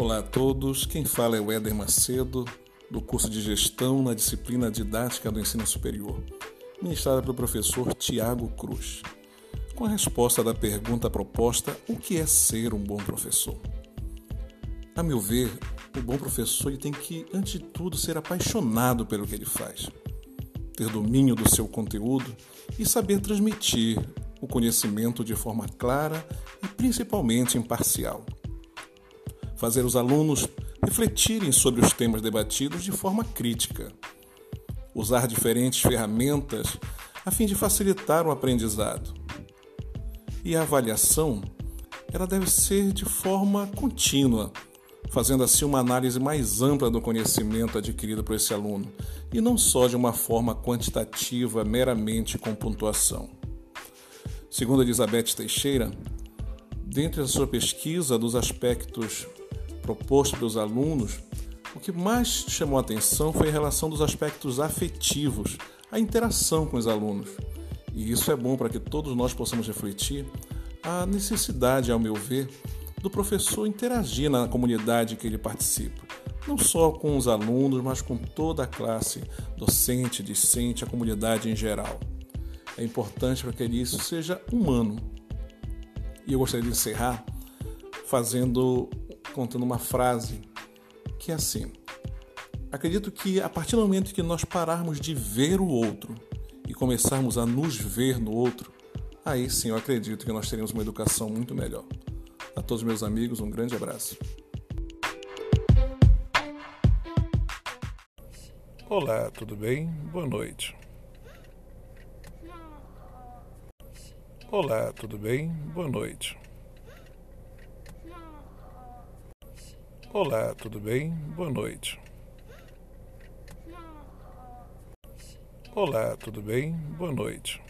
Olá a todos, quem fala é o Éder Macedo, do curso de Gestão na disciplina Didática do Ensino Superior, ministrada pelo professor Tiago Cruz. Com a resposta da pergunta proposta: o que é ser um bom professor? A meu ver, o bom professor tem que, antes de tudo, ser apaixonado pelo que ele faz, ter domínio do seu conteúdo e saber transmitir o conhecimento de forma clara e principalmente imparcial fazer os alunos refletirem sobre os temas debatidos de forma crítica, usar diferentes ferramentas a fim de facilitar o aprendizado. E a avaliação, ela deve ser de forma contínua, fazendo assim uma análise mais ampla do conhecimento adquirido por esse aluno, e não só de uma forma quantitativa, meramente com pontuação. Segundo Elizabeth Teixeira, dentre a sua pesquisa dos aspectos proposto pelos alunos, o que mais chamou a atenção foi a relação dos aspectos afetivos, a interação com os alunos. E isso é bom para que todos nós possamos refletir a necessidade, ao meu ver, do professor interagir na comunidade que ele participa, não só com os alunos, mas com toda a classe, docente, discente, a comunidade em geral. É importante para que isso seja humano. E eu gostaria de encerrar fazendo contando uma frase que é assim: Acredito que a partir do momento que nós pararmos de ver o outro e começarmos a nos ver no outro, aí sim eu acredito que nós teremos uma educação muito melhor. A todos meus amigos, um grande abraço. Olá, tudo bem? Boa noite. Olá, tudo bem? Boa noite. Olá, tudo bem? Boa noite. Olá, tudo bem? Boa noite.